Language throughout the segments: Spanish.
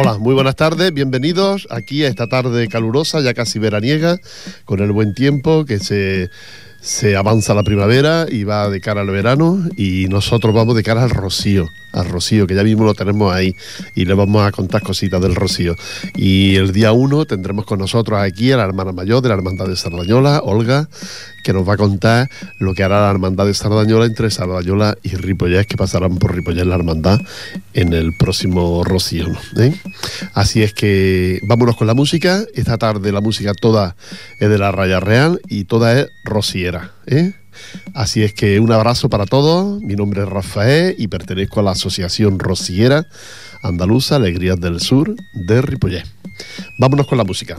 Hola, muy buenas tardes, bienvenidos aquí a esta tarde calurosa, ya casi veraniega, con el buen tiempo que se, se avanza la primavera y va de cara al verano y nosotros vamos de cara al rocío al Rocío, que ya mismo lo tenemos ahí y le vamos a contar cositas del Rocío. Y el día 1 tendremos con nosotros aquí a la hermana mayor de la Hermandad de Sardañola, Olga, que nos va a contar lo que hará la Hermandad de Sardañola entre Sardañola y Ripollés, que pasarán por Ripollés la Hermandad en el próximo Rocío. ¿eh? Así es que vámonos con la música. Esta tarde la música toda es de la Raya Real y toda es rociera. ¿eh? Así es que un abrazo para todos. Mi nombre es Rafael y pertenezco a la Asociación Rociera Andaluza Alegrías del Sur de Ripollé. Vámonos con la música.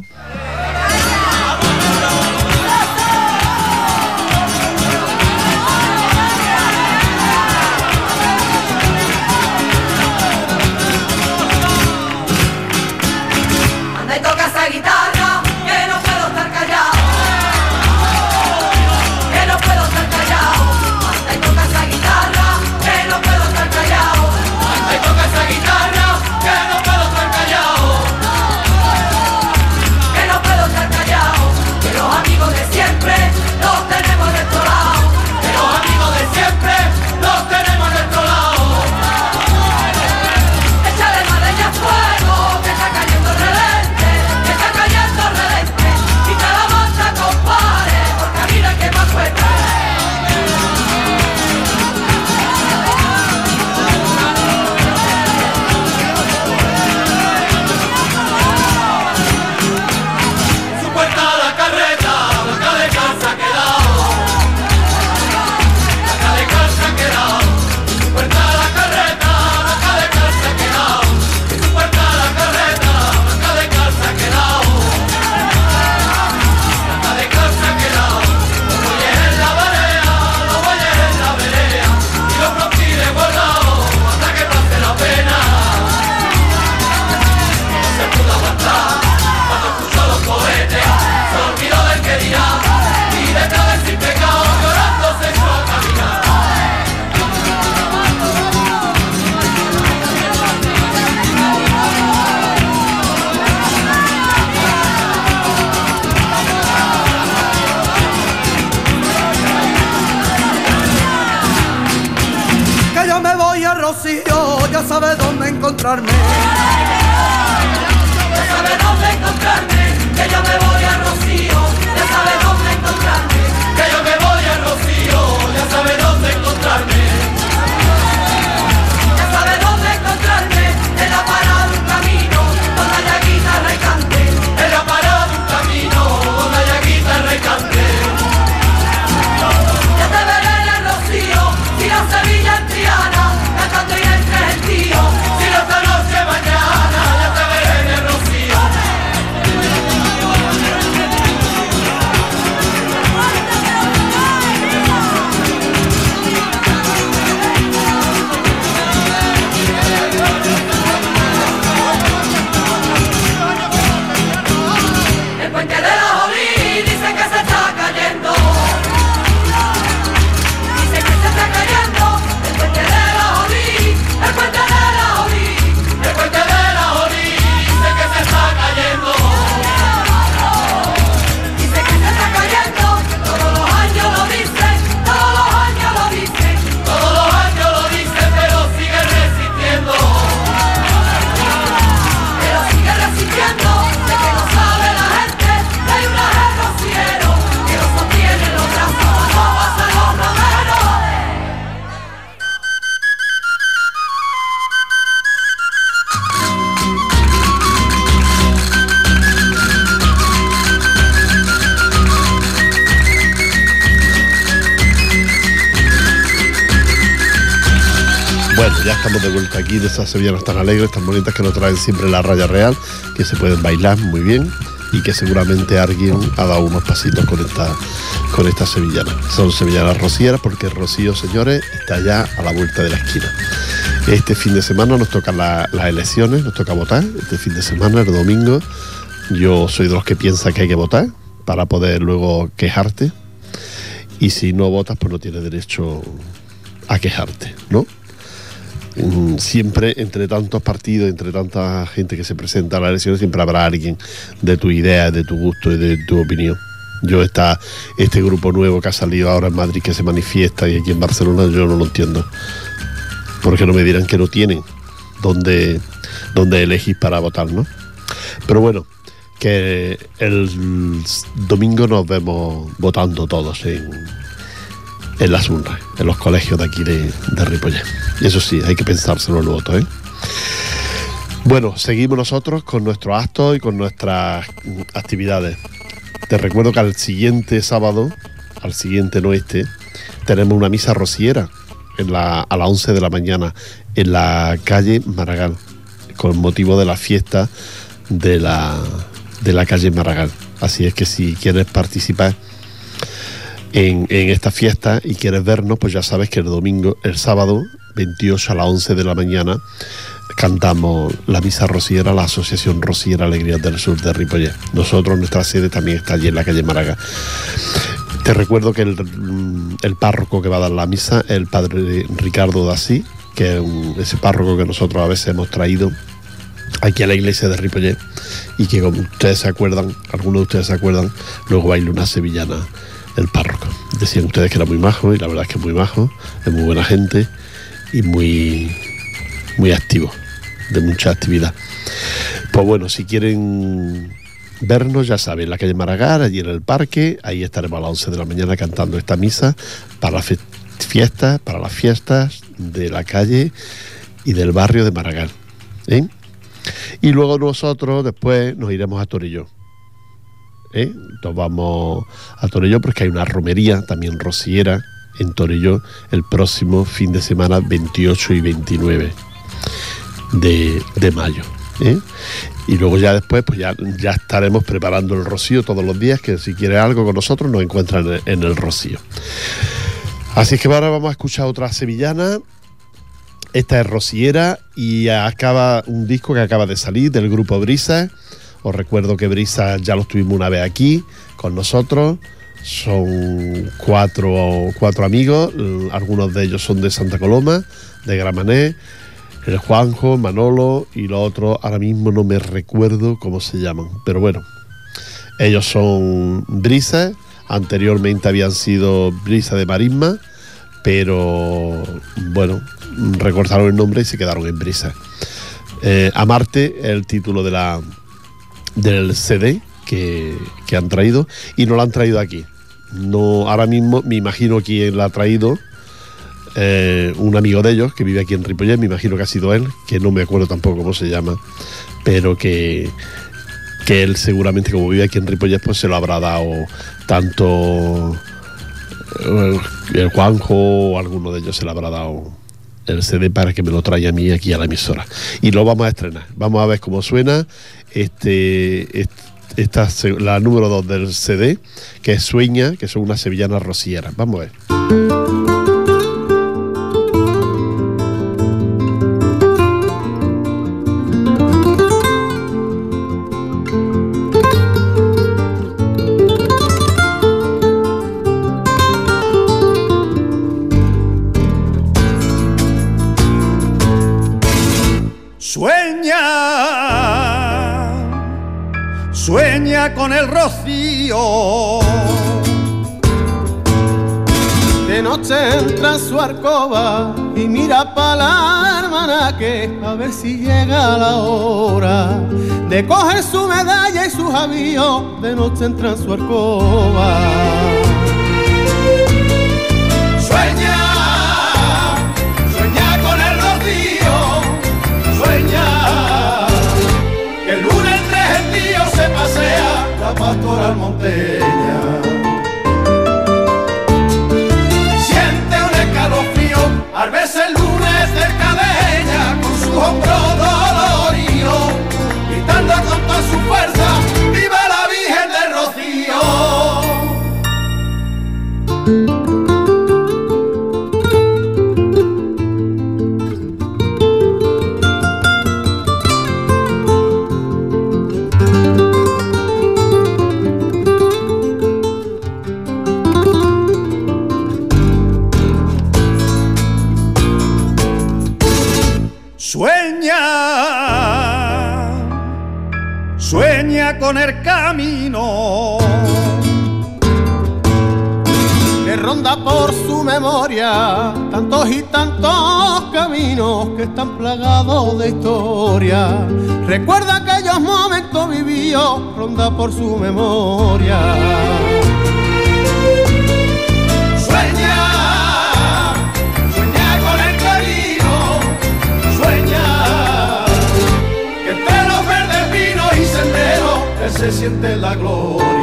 Sevillanas tan alegres, tan bonitas que nos traen siempre la raya real, que se pueden bailar muy bien y que seguramente alguien ha dado unos pasitos con esta, con esta sevillana. Son sevillanas rocieras porque Rocío, señores, está ya a la vuelta de la esquina. Este fin de semana nos tocan las elecciones, nos toca votar. Este fin de semana, el domingo, yo soy de los que piensa que hay que votar para poder luego quejarte. Y si no votas, pues no tienes derecho a quejarte, ¿no? Mm, siempre entre tantos partidos, entre tanta gente que se presenta a las elecciones, siempre habrá alguien de tu idea, de tu gusto y de tu opinión. Yo está este grupo nuevo que ha salido ahora en Madrid que se manifiesta y aquí en Barcelona yo no lo entiendo. Porque no me dirán que no tienen donde, donde elegís para votar, ¿no? Pero bueno, que el domingo nos vemos votando todos en, en las urnas, en los colegios de aquí de, de eso sí, hay que pensárselo el voto, ¿eh? Bueno, seguimos nosotros con nuestros actos y con nuestras actividades. Te recuerdo que al siguiente sábado, al siguiente no este, tenemos una misa rociera en la, a las 11 de la mañana en la calle Maragall, con motivo de la fiesta de la, de la calle Maragall. Así es que si quieres participar en, en, esta fiesta y quieres vernos, pues ya sabes que el domingo, el sábado 28 a las 11 de la mañana, cantamos la misa rociera, la Asociación Rociera Alegría del Sur de Ripollet. Nosotros, nuestra sede también está allí en la calle Maragall. Te recuerdo que el, el, párroco que va a dar la misa es el padre Ricardo Dasí, que es ese párroco que nosotros a veces hemos traído aquí a la iglesia de Ripollet y que como ustedes se acuerdan, algunos de ustedes se acuerdan, luego baila una sevillana el párroco. Decían ustedes que era muy majo y la verdad es que es muy majo, es muy buena gente y muy, muy activo, de mucha actividad. Pues bueno, si quieren vernos, ya saben, la calle Maragall, allí en el parque, ahí estaremos a las 11 de la mañana cantando esta misa para las fiestas, para las fiestas de la calle y del barrio de Maragall. ¿eh? Y luego nosotros después nos iremos a Torelló. ¿Eh? Nos vamos a Torelló porque hay una romería también rociera en Torelló el próximo fin de semana 28 y 29 de, de mayo. ¿eh? Y luego ya después, pues ya, ya estaremos preparando el rocío todos los días, que si quiere algo con nosotros nos encuentran en, el rocío. Así es que ahora vamos a escuchar otra sevillana esta es Rociera y acaba un disco que acaba de salir del grupo Brisa. Os recuerdo que Brisa ya lo tuvimos una vez aquí con nosotros. Son cuatro, cuatro amigos, algunos de ellos son de Santa Coloma, de Gramané, el Juanjo, Manolo y los otros, ahora mismo no me recuerdo cómo se llaman, pero bueno, ellos son Brisa, anteriormente habían sido Brisa de Marisma, pero bueno, recortaron el nombre y se quedaron en brisa. Eh, Amarte el título de la, del CD que, han traído y no lo han traído aquí. No, ahora mismo me imagino quién la ha traído. Eh, un amigo de ellos que vive aquí en Ripollet, me imagino que ha sido él, que no me acuerdo tampoco cómo se llama, pero que, que él seguramente como vive aquí en Ripollet pues se lo habrá dado tanto eh, el Juanjo o alguno de ellos se lo habrá dado el CD para que me lo traiga a mí aquí a la emisora. Y lo vamos a estrenar. Vamos a ver cómo suena este, esta, la número 2 del CD, que es Sueña, que son unas sevillanas rocieras. Vamos a ver. Rocío. De noche entra en su arcoba y mira para la hermana que a ver si llega la hora de coger su medalla y sus avíos. De noche entra en su arcoba. Pastoral monteña. Recuerda aquellos momentos vividos, ronda por su memoria. Sueña, sueña con el camino, sueña que entre los verdes pinos y senderos se siente la gloria.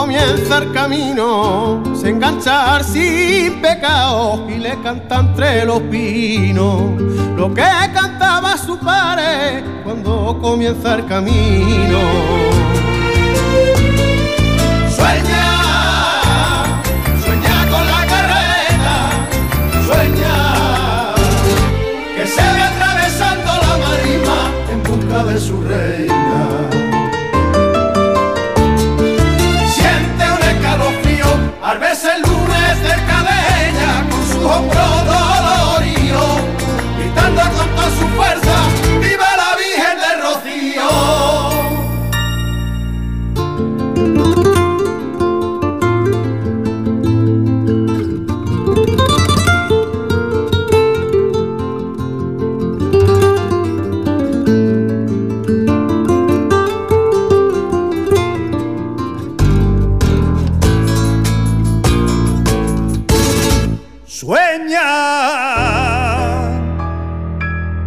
Comienza el camino, se enganchar sin pecado y le canta entre los pinos lo que cantaba su padre cuando comienza el camino.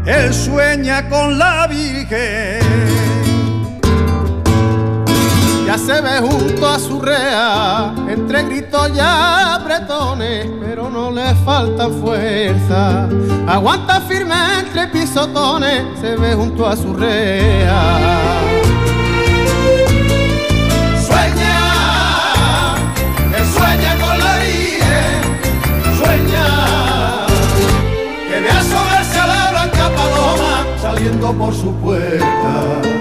Él sueña con la Virgen. Ya se ve junto a su rea, entre gritos y apretones, pero no le falta fuerza. Aguanta firme entre pisotones, se ve junto a su rea. Por su puerta.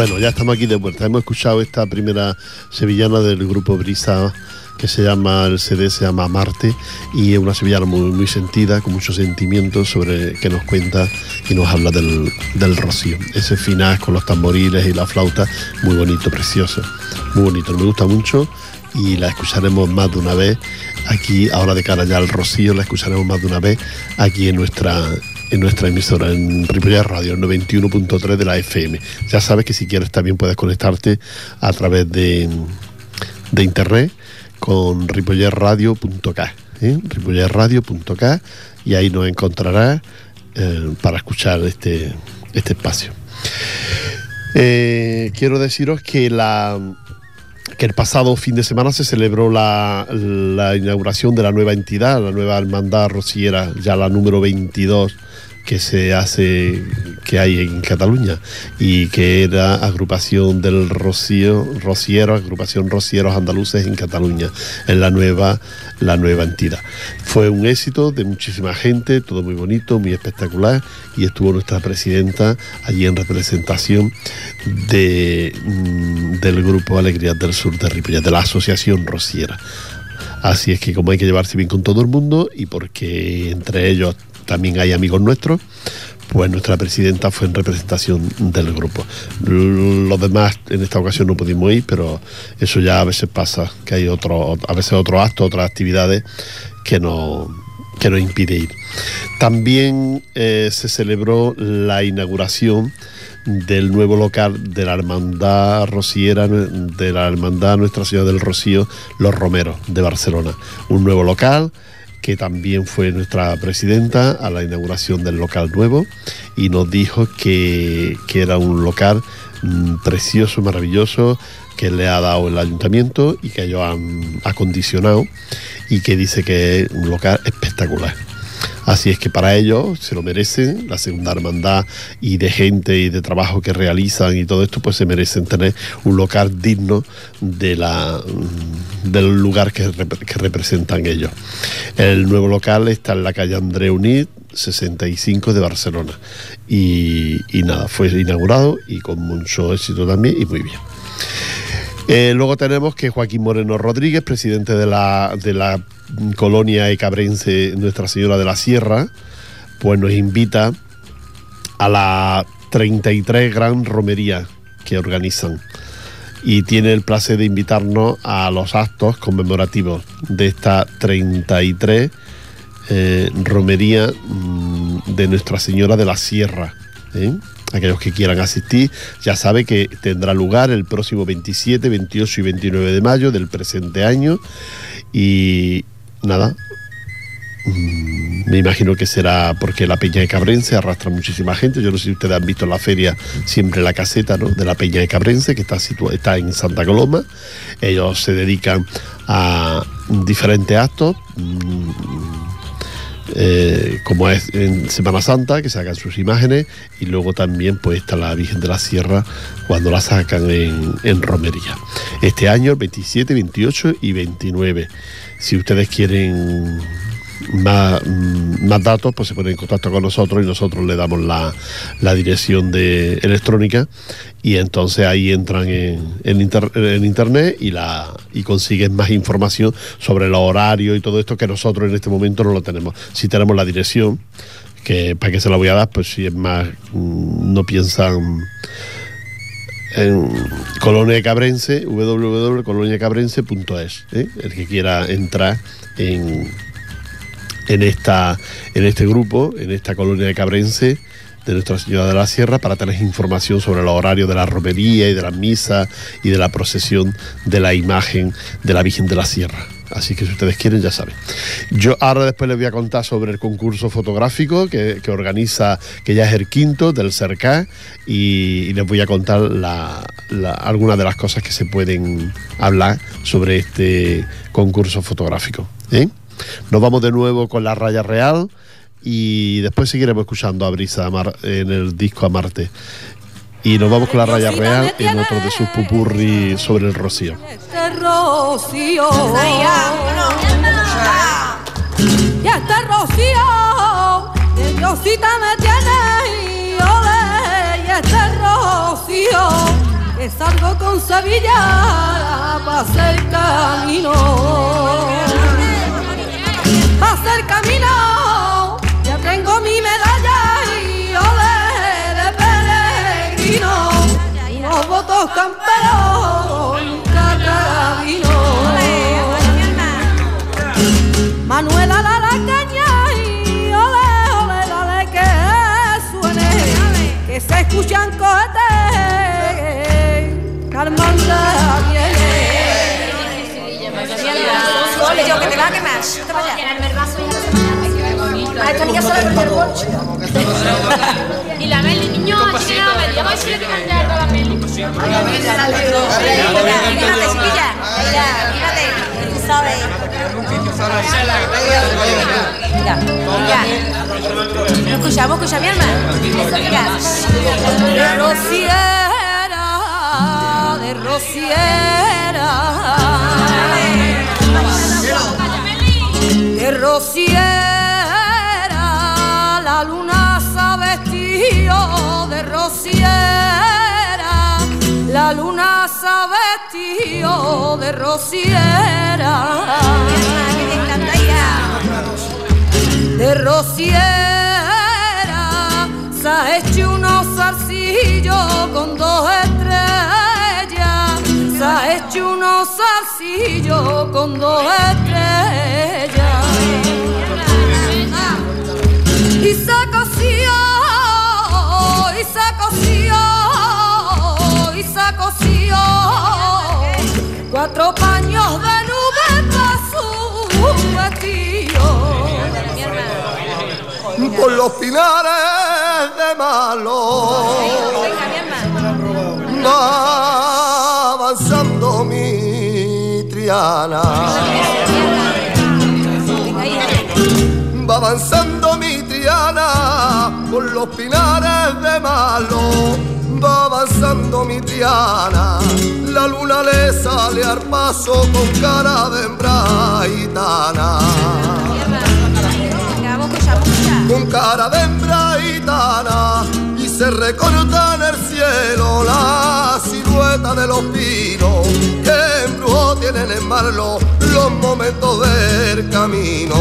Bueno, ya estamos aquí de vuelta. Hemos escuchado esta primera sevillana del grupo Brisa que se llama, el CD se llama Marte y es una sevillana muy, muy sentida, con muchos sentimientos sobre que nos cuenta y nos habla del, del rocío. Ese final con los tamboriles y la flauta, muy bonito, precioso, muy bonito, me gusta mucho y la escucharemos más de una vez aquí, ahora de cara ya al rocío, la escucharemos más de una vez aquí en nuestra en nuestra emisora, en Ripollet Radio, el 91.3 de la FM. Ya sabes que si quieres también puedes conectarte a través de, de internet con ripollerradio.k, ¿eh? ripollerradio.k y ahí nos encontrarás eh, para escuchar este, este espacio. Eh, quiero deciros que la que el pasado fin de semana se celebró la, la inauguración de la nueva entidad, la nueva hermandad rociera, ya la número 22 que se hace que hay en Cataluña y que era agrupación del Rocío, Rociero, agrupación Rocieros Andaluces en Cataluña, en la nueva, la nueva entidad. Fue un éxito de muchísima gente, todo muy bonito, muy espectacular y estuvo nuestra presidenta allí en representación de, mm, del grupo Alegrías del Sur de Ripollet, de la Asociación Rociera. Así es que como hay que llevarse bien con todo el mundo y porque entre ellos también hay amigos nuestros, pues nuestra presidenta fue en representación del grupo. Los demás en esta ocasión no pudimos ir, pero eso ya a veces pasa, que hay otro, a veces otros actos, otras actividades que no que nos impide ir. También eh, se celebró la inauguración del nuevo local de la Hermandad Rociera, de la Hermandad Nuestra Señora del Rocío, Los Romeros, de Barcelona. Un nuevo local que también fue nuestra presidenta a la inauguración del local nuevo y nos dijo que, era un local mm, precioso, maravilloso, que le ha dado el ayuntamiento y que ellos han acondicionado y que dice que es un local espectacular. Así es que para ellos se lo merecen, la segunda hermandad y de gente y de trabajo que realizan y todo esto, pues se merecen tener un local digno de la, mm, del lugar que, representan ellos. El nuevo local está en la calle André Unit, 65 de Barcelona. Y, nada, fue inaugurado y con mucho éxito también y muy bien. Eh, luego tenemos que Joaquín Moreno Rodríguez, presidente de la, de la colonia ecabrense Nuestra Señora de la Sierra, pues nos invita a la 33 gran romería que organizan y tiene el placer de invitarnos a los actos conmemorativos de esta 33 eh, romería mm, de Nuestra Señora de la Sierra. ¿eh? Aquellos que quieran asistir ya sabe que tendrá lugar el próximo 27, 28 y 29 de mayo del presente año y, nada. Mm, me imagino que será porque la Peña de Cabrense arrastra muchísima gente. Yo no sé si ustedes han visto la feria siempre la caseta de la Peña de Cabrense, que está, está en Santa Coloma. Ellos se dedican a diferentes actos. Mm, eh, como es en Semana Santa, que sacan sus imágenes, y luego también pues está la Virgen de la Sierra cuando la sacan en, en romería. Este año, 27, 28 y 29. Si ustedes quieren más, datos, pues se ponen en contacto con nosotros y nosotros le damos la, dirección de electrónica y entonces ahí entran en, en, internet y la y consiguen más información sobre los horarios y todo esto que nosotros en este momento no lo tenemos. Si tenemos la dirección, que para que se la voy a dar, pues si es más, mm, no piensan en Colonia Cabrense, www.coloniacabrense.es, ¿eh? el que quiera entrar en, en, esta, en este grupo, en esta colonia de Cabrense de Nuestra Señora de la Sierra para tener información sobre los horarios de la romería y de la misa y de la procesión de la imagen de la Virgen de la Sierra. Así que si ustedes quieren, ya saben. Yo ahora después les voy a contar sobre el concurso fotográfico que, organiza, que ya es el quinto del CERCA, y, les voy a contar algunas de las cosas que se pueden hablar sobre este concurso fotográfico. ¿eh? Nos vamos de nuevo con la raya real y después seguiremos escuchando a Brisa en el disco Amarte. Y nos vamos con la raya real en otro de sus pupurri sobre el rocío. Este rocío. Y este rocío, que Diosita me tiene y ole, y este rocío, que salgo con Sevilla para hacer camino. Hacer camino, ya tengo mi medalla los votos camperos, nunca carabino. Manuela la la caña y ole, ole, dale que suene, que se escuchan cohetes, Carmanda Yo que te va a quemar. Te. A esta niña se le perdió el bolche. Y la Meli, niño, aquí la Meli. Vamos a decirle que a la Meli. Mírate, chiquilla. Mira, mírate. sabe. Mira, mira. Escuchamos, escucha mi mira. de rociera, de rociera, de rociera, la luna se vestido de rociera, la luna se vestido de rociera. De rociera se ha hecho unos zarcillos con dos estrellas. Se ha hecho unos zarcillos con dos estrellas los pinares de malo va avanzando mi triana. Va avanzando mi triana por los pinares de malo. Va avanzando mi triana. La luna le sale al paso con cara de hembra con cara de hembra y se recorta en el cielo la silueta de los pinos que embrujo tienen en marlo los momentos del camino.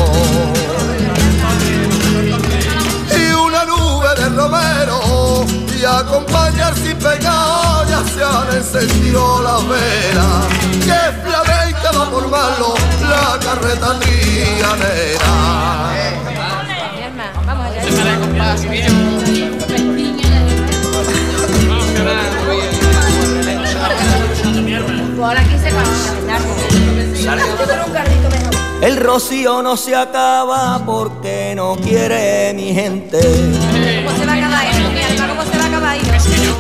Y una nube de romero y acompañar sin pecado ya se han encendido las velas que que va por marlo la carreta trianera. El rocío no se acaba porque no quiere mi gente. ¿Cómo se va a acabar? ¿Cómo se va a acabar?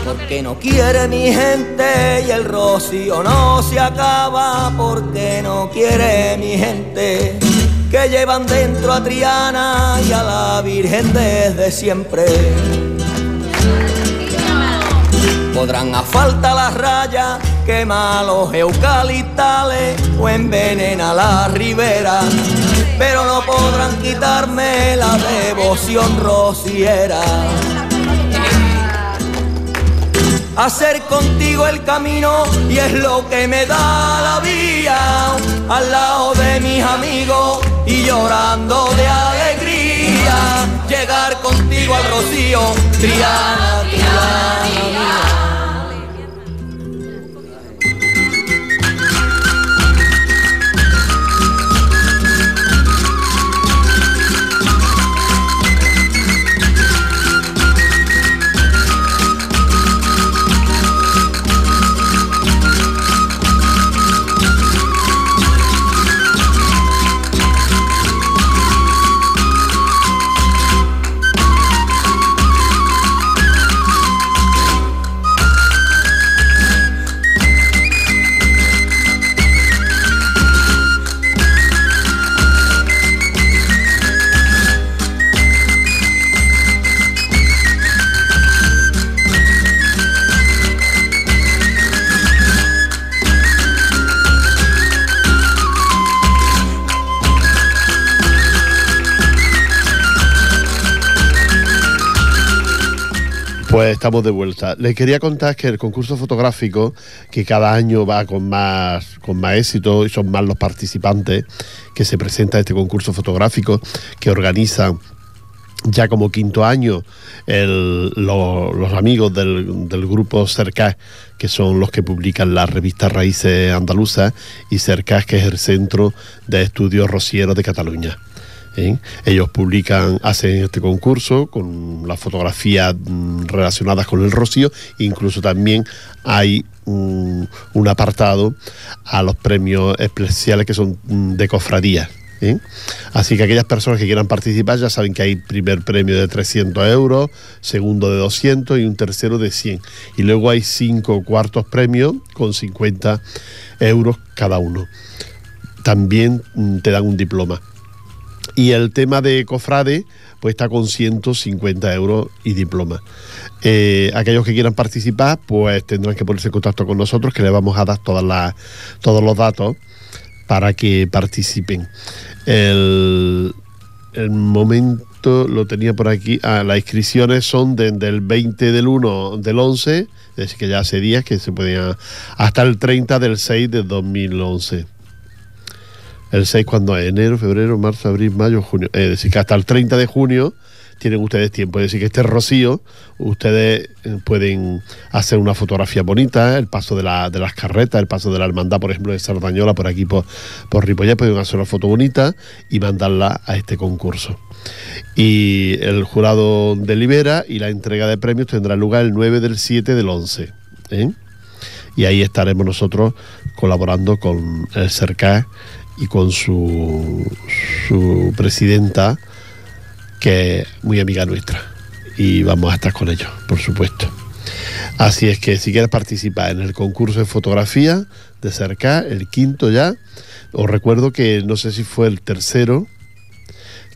Porque no quiere mi gente y el rocío no se acaba porque no quiere mi gente. Que llevan dentro a Triana y a la Virgen desde siempre. Podrán a falta las rayas, quemar los eucaliptales o envenenar la ribera, pero no podrán quitarme la devoción rociera. Hacer contigo el camino y es lo que me da la vía al lado de mis amigos llorando de alegría. Llegar contigo al rocío, Triana, Triana. Estamos de vuelta. Les quería contar que el concurso fotográfico, que cada año va con más, con más éxito y son más los participantes que se presenta a este concurso fotográfico, que organizan ya como quinto año el- lo- los amigos del, del grupo Cercas, que son los que publican la revista Raíces Andaluzas, y Cercas, que es el Centro de Estudios Rocieros de Cataluña. ¿Eh? Ellos publican, hacen este concurso con las fotografías mm, relacionadas con el rocío, incluso también hay mm, un apartado a los premios especiales que son mm, de cofradía. ¿eh? Así que aquellas personas que quieran participar ya saben que hay primer premio de 300 euros, segundo de 200 y un tercero de 100. Y luego hay cinco cuartos premios con 50 euros cada uno. también te dan un diploma. Y el tema de cofrade, pues está con 150 euros y diploma. Eh, aquellos que quieran participar, pues tendrán que ponerse en contacto con nosotros, que les vamos a dar todas las, todos los datos para que participen. El, momento lo tenía por aquí. Ah, las inscripciones son desde el 20 del 1 del 11, es decir, que ya hace días que se podían. hasta el 30 del 6 de 2011. El 6 cuando es enero, febrero, marzo, abril, mayo, junio. Es decir, que hasta el 30 de junio tienen ustedes tiempo. Es decir, que este rocío, ustedes eh, pueden hacer una fotografía bonita, el paso de, la- de las carretas, el paso de la hermandad, por ejemplo, de Sardañola, por aquí, por, por pueden hacer una foto bonita y mandarla a este concurso. Y el jurado delibera y la entrega de premios tendrá lugar el 9 del 7 del 11. ¿eh? Y ahí estaremos nosotros colaborando con el CERCA y con su, su presidenta, que es muy amiga nuestra. Y vamos a estar con ellos, por supuesto. Así es que si quieres participar en el concurso de fotografía de cerca, el quinto ya, os recuerdo que no sé si fue el tercero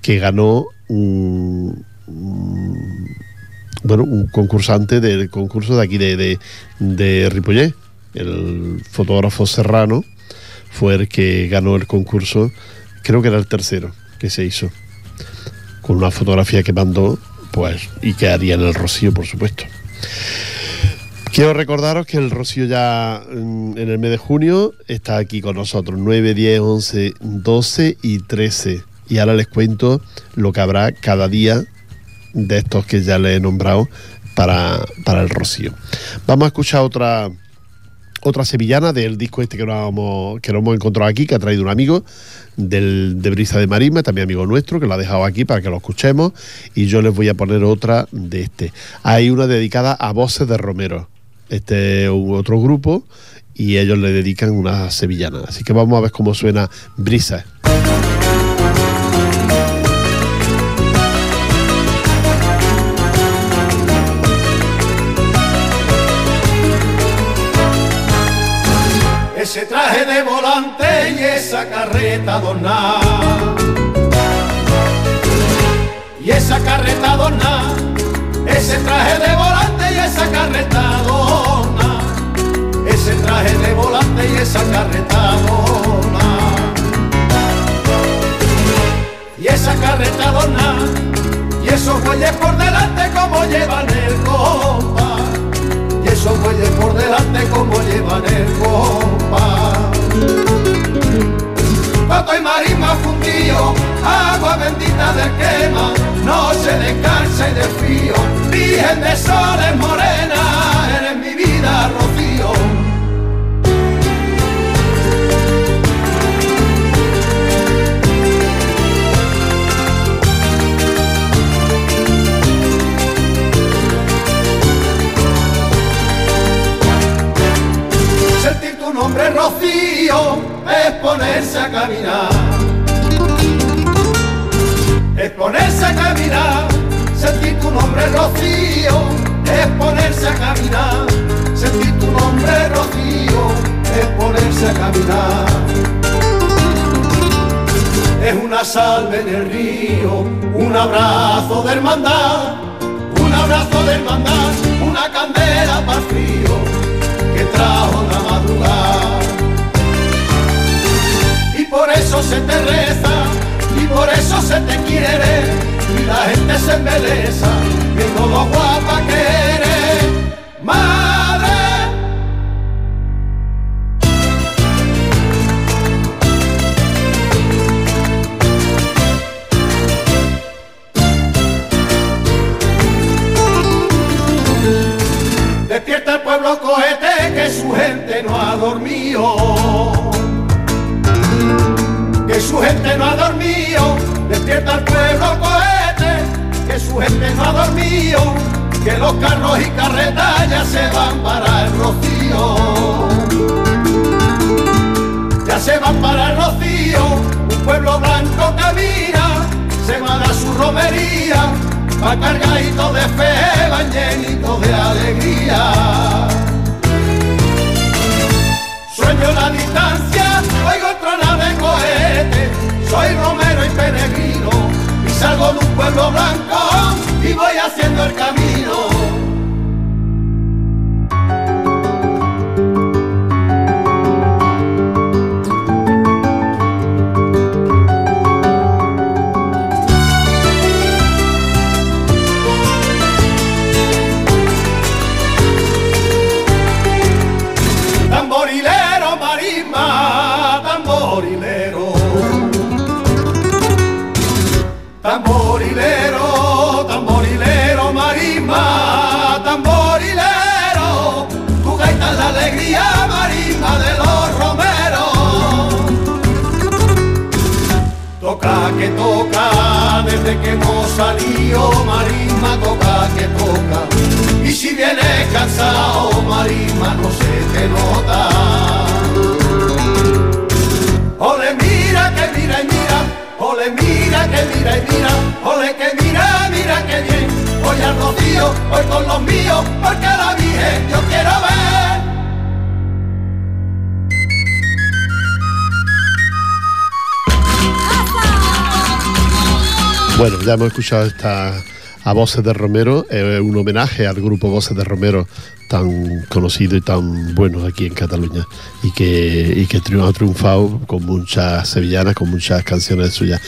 que ganó un, bueno, un concursante del concurso de aquí de, de, de el fotógrafo serrano, fue el que ganó el concurso, creo que era el tercero que se hizo, con una fotografía que mandó, pues, y que haría en el Rocío, por supuesto. Quiero recordaros que el Rocío ya mm, en el mes de junio está aquí con nosotros, 9, 10, 11, 12 y 13. Y ahora les cuento lo que habrá cada día de estos que ya les he nombrado para, para el Rocío. Vamos a escuchar otra, otra sevillana del disco este que nos, hemos, que hemos encontrado aquí, que ha traído un amigo del, de Brisa de Marisma, también amigo nuestro, que lo ha dejado aquí para que lo escuchemos. Y yo les voy a poner otra de este. Hay una dedicada a Voces de Romero. Este otro grupo y ellos le dedican una sevillana. Así que vamos a ver cómo suena Brisa. Carreta. Y esa carreta adornada, ese traje de volante y esa carreta adornada. Ese traje de volante y esa carreta adornada. Y esa carreta adornada, y esos bueyes por delante como llevan el compás y esos bueyes por delante como llevan el compás. Pato y marisma fundido, agua bendita del quema, no se descansa y de frío, virgen de soles morena, eres mi vida, Rocío. Salve en el río, un abrazo de hermandad, un abrazo de hermandad, una candela para frío que trajo la madrugada. Y por eso se te reza, y por eso se te quiere, y la gente se embeleza, viendo lo guapa que pueblo blanco y voy haciendo el camino. Que hemos salido, marisma, toca que toca. Y si vienes cansado, marisma, no se te nota. Ole, mira que mira y mira, ole, mira que mira y mira, ole, que mira, mira que bien. Voy al rocío, voy con los míos, porque la Virgen yo quiero ver. Bueno, ya hemos escuchado esta a Voces de Romero, eh, un homenaje al grupo Voces de Romero tan conocido y tan bueno aquí en Cataluña y que, y que ha triunfado con muchas sevillanas, con muchas canciones suyas.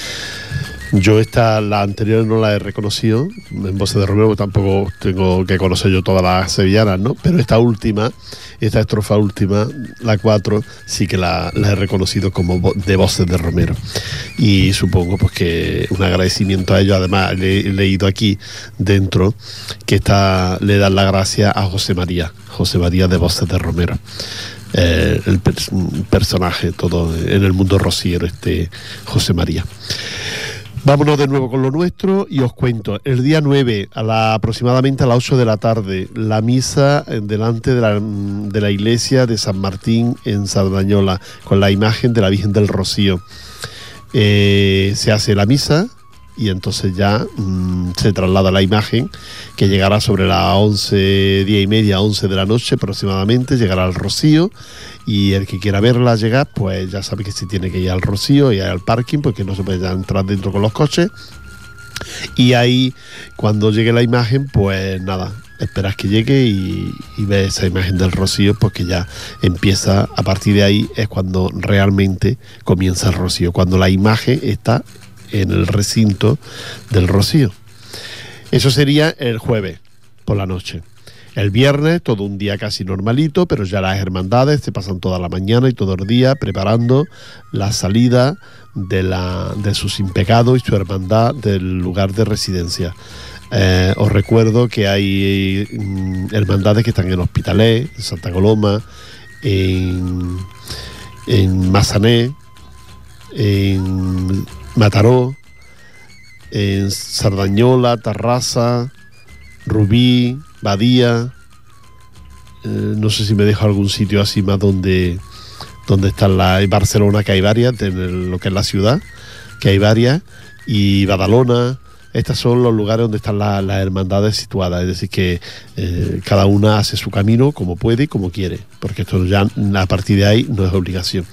Yo esta, la anterior no la he reconocido en Voces de Romero, tampoco tengo que conocer yo todas las sevillanas, ¿no? Pero esta última, esta estrofa última, la 4, sí que la, la he reconocido como de Voces de Romero. Y supongo pues que un agradecimiento a ellos, además le- he leído aquí dentro que está, le dan la gracia a José María, José María de Voces de Romero. Eh, el pers- personaje todo en el mundo rociero, este José María. Vámonos de nuevo con lo nuestro y os cuento. El día 9, a la, aproximadamente a las 8 de la tarde, la misa en delante de la, mm, de la iglesia de San Martín en Sardañola, con la imagen de la Virgen del Rocío. Eh, se hace la misa y entonces ya mm, se traslada la imagen que llegará sobre las 11, 10 y media, 11 de la noche aproximadamente, llegará al Rocío y el que quiera verla llegar, pues ya sabe que se tiene que ir al Rocío y al parking porque no se puede entrar dentro con los coches. Y ahí, cuando llegue la imagen, pues nada, esperas que llegue y, y ves esa imagen del rocío, porque ya empieza, a partir de ahí es cuando realmente comienza el rocío, cuando la imagen está en el recinto del rocío. Eso sería el jueves por la noche. El viernes, todo un día casi normalito, pero ya las hermandades se pasan toda la mañana y todo el día preparando la salida de, la, de sus impecados y su hermandad del lugar de residencia. Eh, os recuerdo que hay mm, hermandades que están en Hospitalet, en Santa Coloma, en, en Mazané, en Mataró, en Sardañola, Tarrasa, Rubí, Badía. eh, no sé si me dejo algún sitio así más donde, donde están la Barcelona, que hay varias, lo que es la ciudad, que hay varias, y Badalona. Estos son los lugares donde están la- las hermandades situadas, es decir, que eh, cada una hace su camino como puede y como quiere, porque esto ya a partir de ahí no es obligación,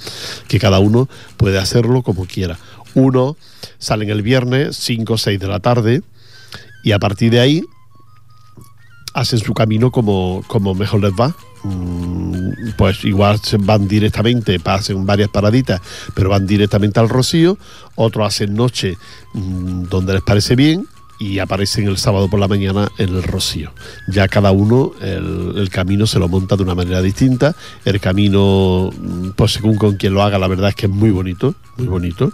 que cada uno puede hacerlo como quiera. Uno salen el viernes 5 o 6 de la tarde y a partir de ahí hacen su camino como, como mejor les va. Mm, Pues igual van directamente, pasen varias paraditas, pero van directamente al Rocío. Otros hacen noche mm, donde les parece bien y aparecen el sábado por la mañana en el Rocío. Ya cada uno el, el camino se lo monta de una manera distinta. El camino, mm, pues según con quien lo haga, la verdad es que es muy bonito, muy bonito.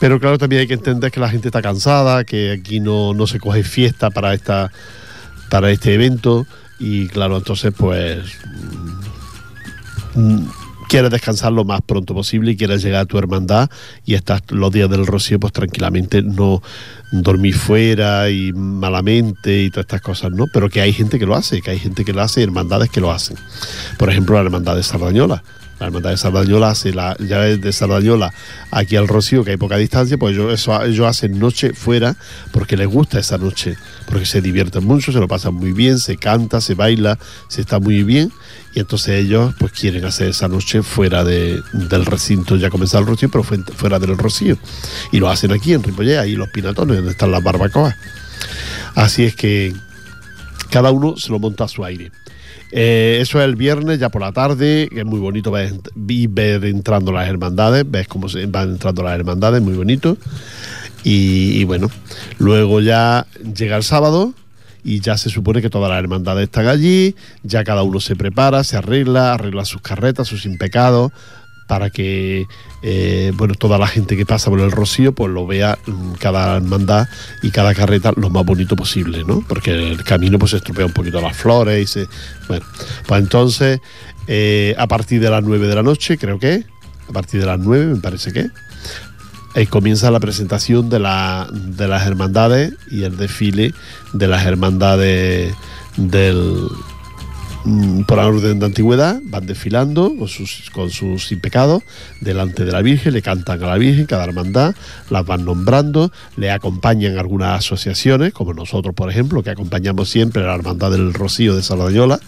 Pero claro, también hay que entender que la gente está cansada, que aquí no, no se coge fiesta para esta para este evento y claro, entonces pues mm, quieres descansar lo más pronto posible y quieres llegar a tu hermandad y estás los días del rocío pues tranquilamente no dormir fuera y malamente y todas estas cosas, ¿no? Pero que hay gente que lo hace, que hay gente que lo hace y hermandades que lo hacen. Por ejemplo, la hermandad de Sardañola, La hermandad de Sardañola hace la llave de Sardañola aquí al Rocío, que hay poca distancia, pues ellos, eso, ellos hacen noche fuera porque les gusta esa noche, porque se divierten mucho, se lo pasan muy bien, se canta, se baila, se está muy bien y entonces ellos pues quieren hacer esa noche fuera de, del recinto, ya comenzado el Rocío, pero fuera del Rocío. Y lo hacen aquí en Ripollet, ahí los pinatones, donde están las barbacoas. Así es que cada uno se lo monta a su aire. Eh, eso es el viernes, ya por la tarde, que es muy bonito ver, ver entrando las hermandades, ves cómo se van entrando las hermandades, muy bonito. Y, y, bueno, luego ya llega el sábado y ya se supone que todas las hermandades están allí, ya cada uno se prepara, se arregla, arregla sus carretas, sus impecados, para que eh, bueno toda la gente que pasa por el Rocío pues lo vea mm, cada hermandad y cada carreta lo más bonito posible, ¿no? Porque el camino pues se estropea un poquito las flores y se... Bueno, pues entonces eh, a partir de las 9 de la noche, creo que, a partir de las 9 me parece que, eh, comienza la presentación de, la, de las hermandades y el desfile de las hermandades del por orden de antigüedad, van desfilando con sus, con sus impecados delante de la Virgen, le cantan a la Virgen, cada hermandad, las van nombrando, le acompañan algunas asociaciones, como nosotros, por ejemplo, que acompañamos siempre a la Hermandad del Rocío de Saldañola,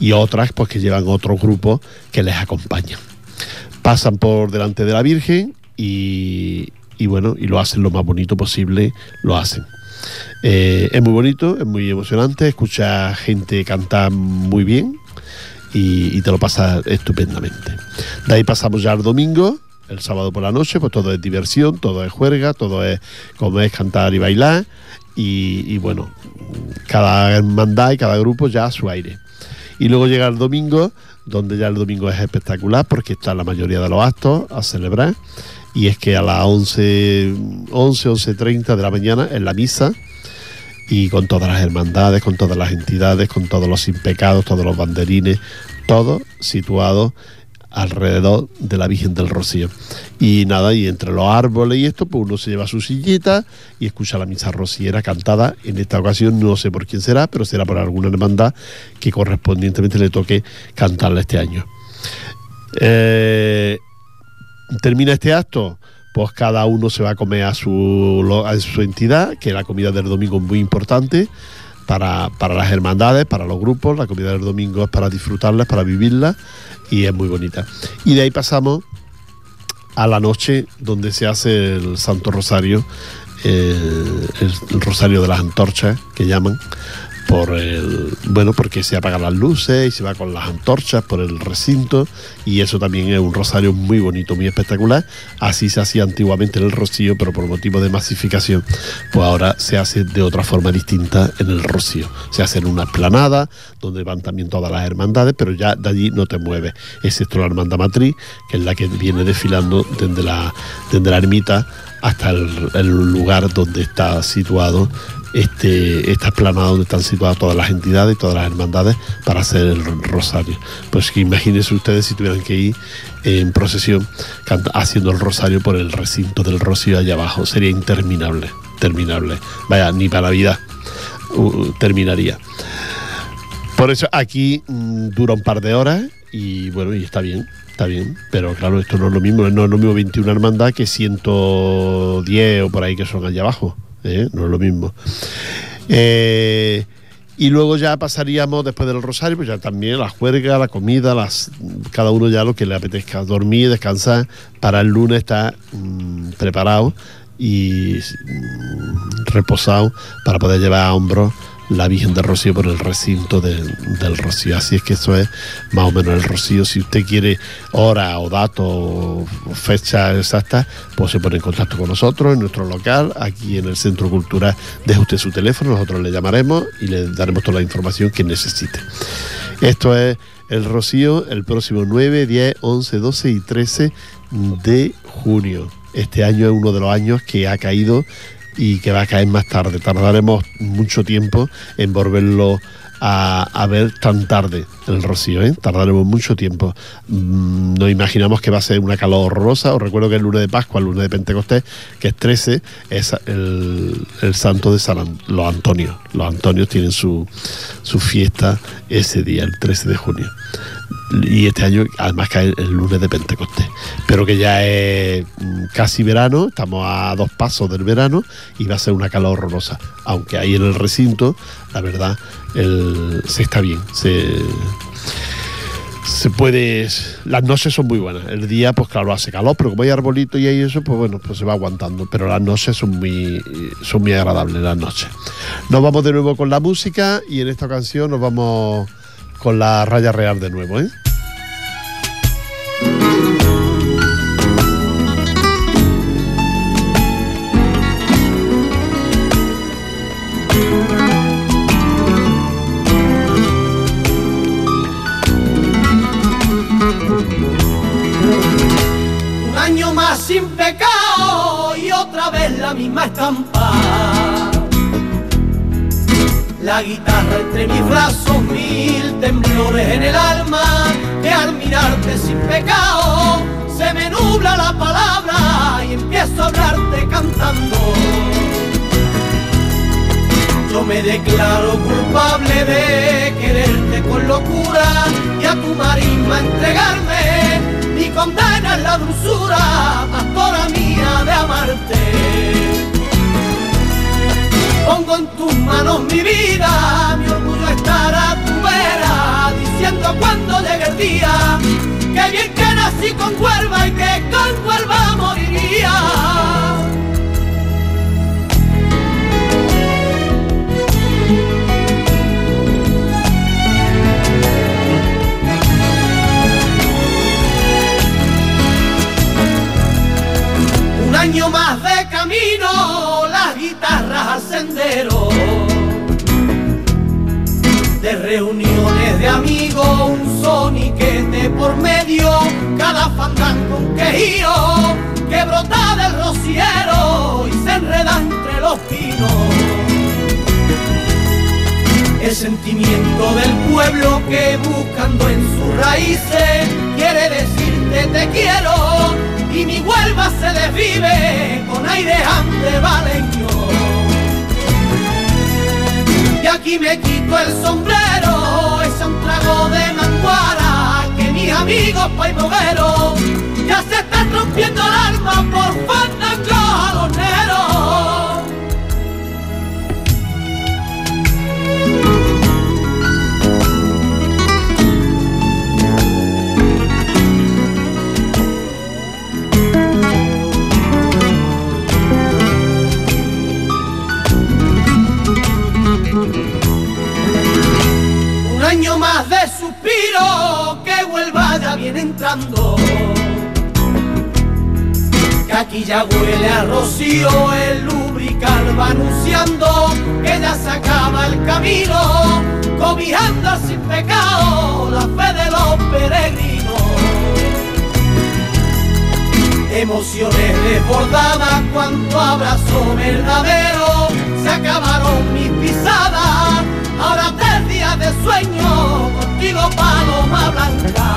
y otras pues que llevan otros grupos que les acompañan. Pasan por delante de la Virgen y, y bueno, y lo hacen lo más bonito posible, lo hacen. Eh, es muy bonito, es muy emocionante, escucha gente cantar muy bien y, te lo pasa estupendamente. De ahí pasamos ya al domingo, el sábado por la noche, pues todo es diversión, todo es juerga, todo es como es cantar y bailar y, bueno, cada hermandad y cada grupo ya a su aire. Y luego llega el domingo, donde ya el domingo es espectacular porque está la mayoría de los actos a celebrar. Y es que a las 11, 11, 11.30 de la mañana en la misa y con todas las hermandades, con todas las entidades, con todos los impecados, todos los banderines, todo situado alrededor de la Virgen del Rocío. Y nada, y entre los árboles y esto, pues uno se lleva su sillita y escucha la misa rociera cantada. En esta ocasión no sé por quién será, pero será por alguna hermandad que correspondientemente le toque cantarla este año. Eh, termina este acto pues cada uno se va a comer a su, a su entidad, que la comida del domingo es muy importante para, las hermandades, para los grupos, la comida del domingo es para disfrutarla, para vivirla y es muy bonita. Y de ahí pasamos a la noche donde se hace el Santo Rosario, eh, el Rosario de las Antorchas, que llaman, por el bueno porque se apagan las luces y se va con las antorchas por el recinto y eso también es un rosario muy bonito muy espectacular. Así se hacía antiguamente en el rocío pero por motivo de masificación pues ahora se hace de otra forma distinta en el rocío. Se hace en una esplanada donde van también todas las hermandades pero ya de allí no te mueves excepto la hermandad matriz que es la que viene desfilando desde la desde la ermita hasta el lugar donde está situado este, esta esplanada donde están situadas todas las entidades y todas las hermandades para hacer el rosario. Pues que imagínense ustedes si tuvieran que ir en procesión haciendo el rosario por el recinto del rocío allá abajo. Sería interminable, terminable. Vaya, ni para vida terminaría. Por eso aquí mm, dura un par de horas y bueno, y está bien, está bien, pero claro, esto no es lo mismo, no es lo mismo 21 hermandad que 110 o por ahí que son allá abajo. ¿eh? no es lo mismo. Eh, y luego ya pasaríamos después del rosario, pues ya también la juerga, la comida, las, cada uno ya lo que le apetezca, dormir, descansar, para el lunes estar mm, preparado y mm, reposado para poder llevar a hombros la Virgen del Rocío por el recinto del Rocío. Así es que eso es más o menos el Rocío. Si usted quiere hora o datos o fecha exacta, pues se pone en contacto con nosotros en nuestro local, aquí en el Centro Cultural. Deje usted su teléfono, nosotros le llamaremos y le daremos toda la información que necesite. Esto es el Rocío el próximo 9, 10, 11, 12 y 13 de junio. Este año es uno de los años que ha caído y que va a caer más tarde. Tardaremos mucho tiempo en volverlo a, ver tan tarde el rocío, ¿eh? tardaremos mucho tiempo. Mm, nos imaginamos que va a ser una calor horrorosa. Os recuerdo que el lunes de Pascua, el lunes de Pentecostés, que es 13, es el, santo de San los Antonios. Los Antonios tienen su, su fiesta ese día, el 13 de junio. Y este año además cae el lunes de Pentecostés, pero que ya es mm, casi verano, estamos a dos pasos del verano y va a ser una calor horrorosa, aunque ahí en el recinto, la verdad, se está bien, se, se puede, las noches son muy buenas, el día pues claro hace calor, pero como hay arbolito y hay eso, pues bueno, pues se va aguantando, pero las noches son muy, son muy agradables las noches. Nos vamos de nuevo con la música y en esta ocasión nos vamos con la raya real de nuevo, ¿eh? Un año más sin pecado y otra vez la misma estampa. La guitarra en el alma, que al mirarte sin pecado se me nubla la palabra y empiezo a hablarte cantando. Yo me declaro culpable de quererte con locura y a tu marisma entregarme. Mi condena es la dulzura, pastora mía, de amarte. Pongo en tus manos mi vida, mi orgullo estará diciendo cuando llegue el que bien que nací con Huelva y que con Huelva moriría. Un año más de camino, las guitarras al sendero. De reuniones de amigos, un soniquete por medio, cada fandango un quejío que brota del rociero y se enreda entre los pinos. El sentimiento del pueblo que buscando en sus raíces quiere decirte te quiero y mi Huelva se desvive con aire andevaleño. Y aquí me quito el sombrero, es un trago de manguara que mis amigos paimogueros ya se están rompiendo el alma por fandango jalonero. Aquí ya huele a rocío, el lubrical va anunciando que ya se acaba el camino, cobijando sin pecado la fe de los peregrinos. Emociones desbordadas, cuanto abrazo verdadero, se acabaron mis pisadas, ahora tres días de sueño, contigo paloma blanca.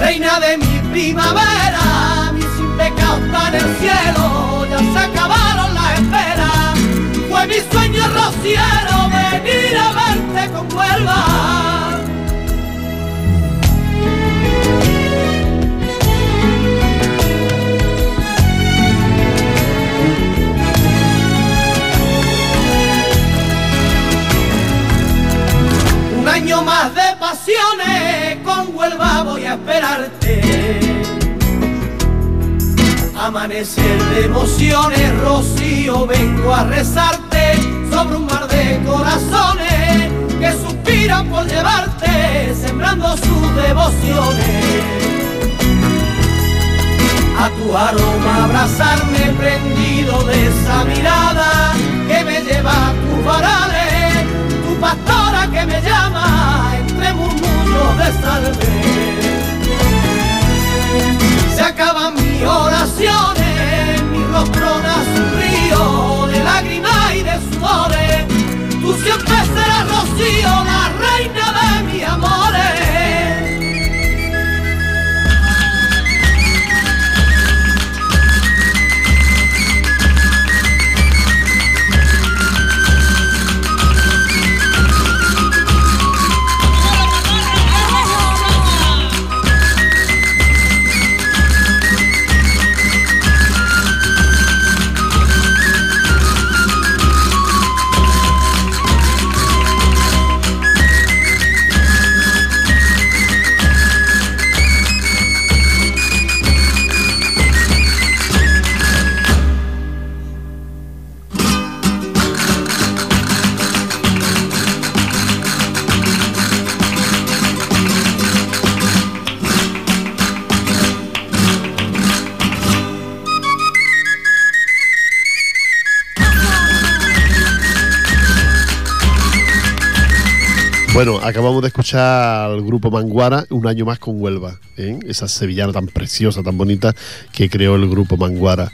Reina de mi primavera, mi sin pecado está en el cielo, ya se acabaron las esperas, fue mi sueño rociero venir a verte con Huelva. Un año más de pasiones, con Huelva voy a esperarte. Amanecer de emociones, Rocío, vengo a rezarte sobre un mar de corazones que suspiran por llevarte, sembrando sus devociones. A tu aroma abrazarme prendido de esa mirada que me lleva a tus varales, pastora que me llama entre murmullos de salve. Se acaban mis oraciones, mi rostro un río de lágrimas y de sudores. Tú siempre serás Rocío, la reina de mis amores. Bueno, acabamos de escuchar al grupo Manguara un año más con Huelva, ¿eh? esa sevillana tan preciosa, tan bonita que creó el grupo Manguara.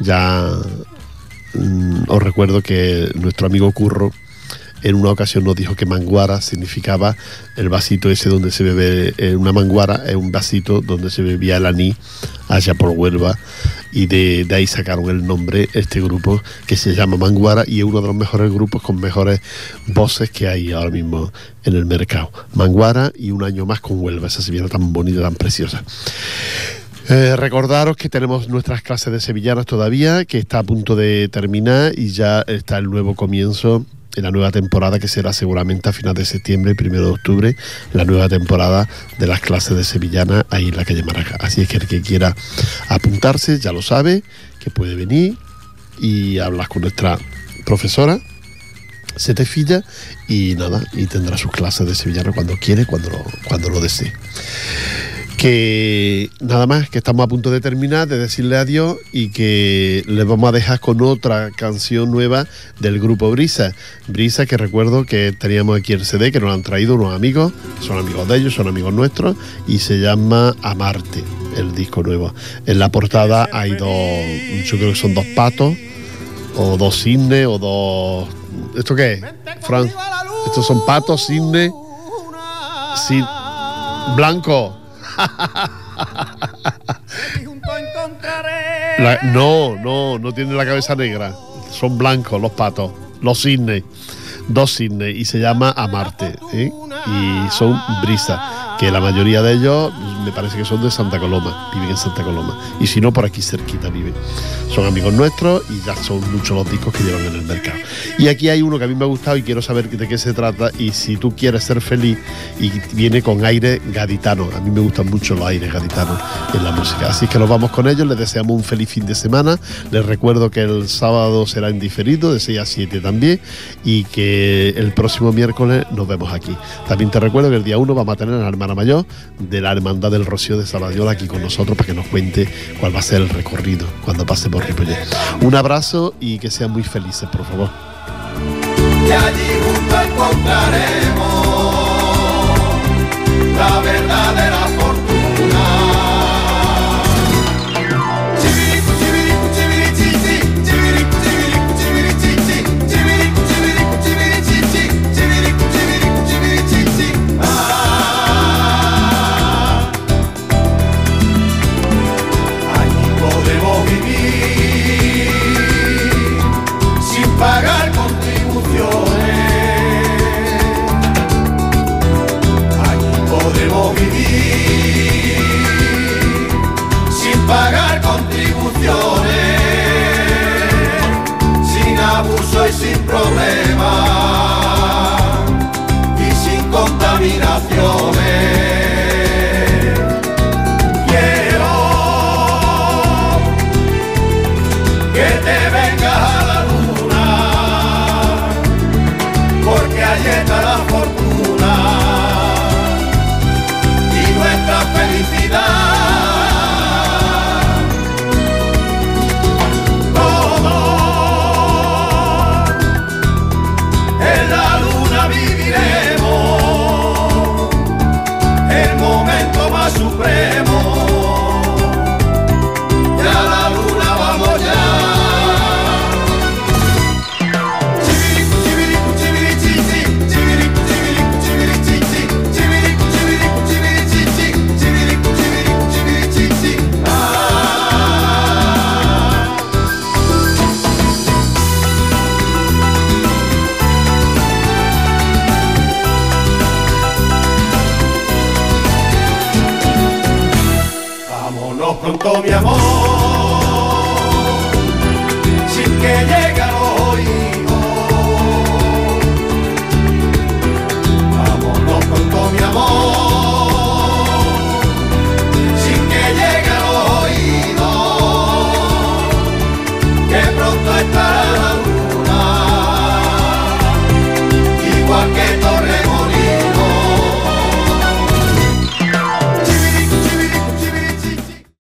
Ya mm, os recuerdo que nuestro amigo Curro en una ocasión nos dijo que manguara significaba el vasito ese donde se bebe, eh, una manguara es un vasito donde se bebía el aní allá por Huelva y de, ahí sacaron el nombre este grupo que se llama Manguara y es uno de los mejores grupos con mejores voces que hay ahora mismo en el mercado. Manguara y un año más con Huelva, esa sevillana tan bonita, tan preciosa. Eh, recordaros que tenemos nuestras clases de sevillanas todavía, que está a punto de terminar y ya está el nuevo comienzo en la nueva temporada que será seguramente a final de septiembre, primero de octubre, la nueva temporada de las clases de sevillana ahí en la calle Maraca. Así es que el que quiera apuntarse ya lo sabe, que puede venir y hablar con nuestra profesora, se te filla y nada, y tendrá sus clases de sevillana cuando quiere, cuando cuando lo desee que nada más, que estamos a punto de terminar, de decirle adiós y que les vamos a dejar con otra canción nueva del grupo Brisa. Brisa que recuerdo que teníamos aquí el CD, que nos han traído unos amigos, son amigos de ellos, son amigos nuestros, y se llama Amarte, el disco nuevo. En la portada hay dos, yo creo que son dos patos, o dos cisnes, o dos... ¿Esto qué es, Fran? Estos son patos, cisnes, sin... blanco. No, no, no tiene la cabeza negra. Son blancos los patos, los cisnes, dos cisnes, y se llama Amarte. ¿eh? Y son brisa, que la mayoría de ellos me parece que son de Santa Coloma, viven en Santa Coloma. Y si no, por aquí cerquita viven. Son amigos nuestros y ya son muchos los discos que llevan en el mercado. Y aquí hay uno que a mí me ha gustado y quiero saber de qué se trata. Y si tú quieres ser feliz, y viene con aire gaditano. A mí me gustan mucho los aires gaditanos en la música. Así que nos vamos con ellos. Les deseamos un feliz fin de semana. Les recuerdo que el sábado será en diferido, de 6 a 7 también. Y que el próximo miércoles nos vemos aquí. También te recuerdo que el día 1 vamos a tener a la mayor de la Hermandad del Rocío de Saladiola aquí con nosotros para que nos cuente cuál va a ser el recorrido cuando pase por Ripollet. Un abrazo y que sean muy felices, por favor.